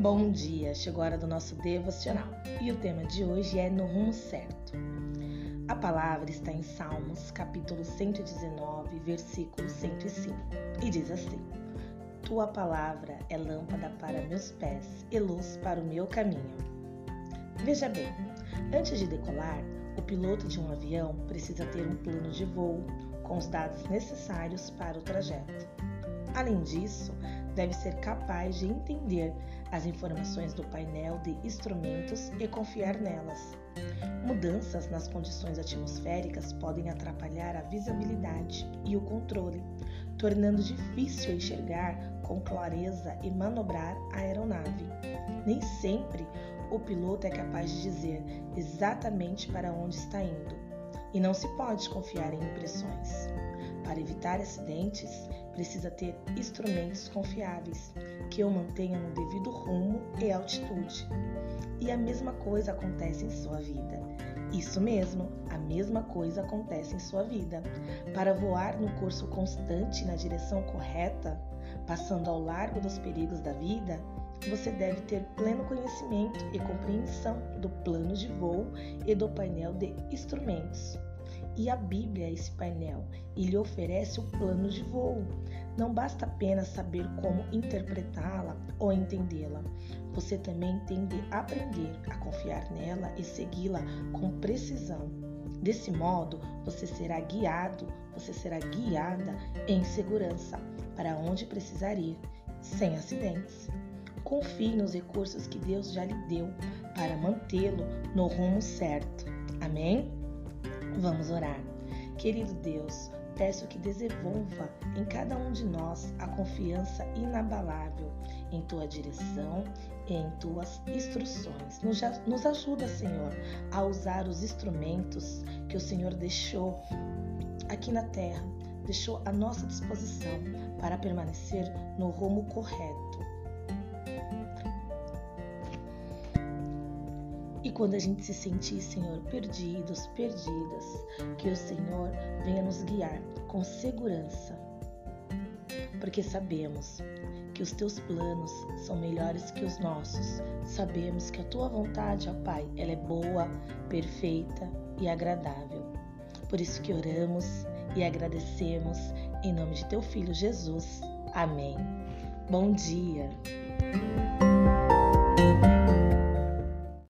Bom dia, chegou a hora do nosso devocional e o tema de hoje é No Rumo Certo. A palavra está em Salmos, capítulo 119, versículo 105 e diz assim: Tua palavra é lâmpada para meus pés e luz para o meu caminho. Veja bem, antes de decolar, o piloto de um avião precisa ter um plano de voo com os dados necessários para o trajeto. Além disso, deve ser capaz de entender as informações do painel de instrumentos e confiar nelas. Mudanças nas condições atmosféricas podem atrapalhar a visibilidade e o controle, tornando difícil enxergar com clareza e manobrar a aeronave. Nem sempre o piloto é capaz de dizer exatamente para onde está indo, e não se pode confiar em impressões. Para evitar acidentes, precisa ter instrumentos confiáveis que o mantenham no devido rumo e altitude. E a mesma coisa acontece em sua vida. Isso mesmo, a mesma coisa acontece em sua vida. Para voar no curso constante na direção correta, passando ao largo dos perigos da vida, você deve ter pleno conhecimento e compreensão do plano de voo e do painel de instrumentos. E a Bíblia é esse painel e lhe oferece o plano de voo. Não basta apenas saber como interpretá-la ou entendê-la. Você também tem de aprender a confiar nela e segui-la com precisão. Desse modo, você será guiado, você será guiada em segurança para onde precisar ir, sem acidentes. Confie nos recursos que Deus já lhe deu para mantê-lo no rumo certo. Amém? Vamos orar. Querido Deus, peço que desenvolva em cada um de nós a confiança inabalável em tua direção e em tuas instruções. Nos, nos ajuda, Senhor, a usar os instrumentos que o Senhor deixou aqui na terra, deixou à nossa disposição para permanecer no rumo correto E quando a gente se sentir, Senhor, perdidos, perdidas, que o Senhor venha nos guiar com segurança, porque sabemos que os teus planos são melhores que os nossos. Sabemos que a tua vontade, ó Pai, ela é boa, perfeita e agradável. Por isso que oramos e agradecemos em nome de teu filho Jesus. Amém. Bom dia.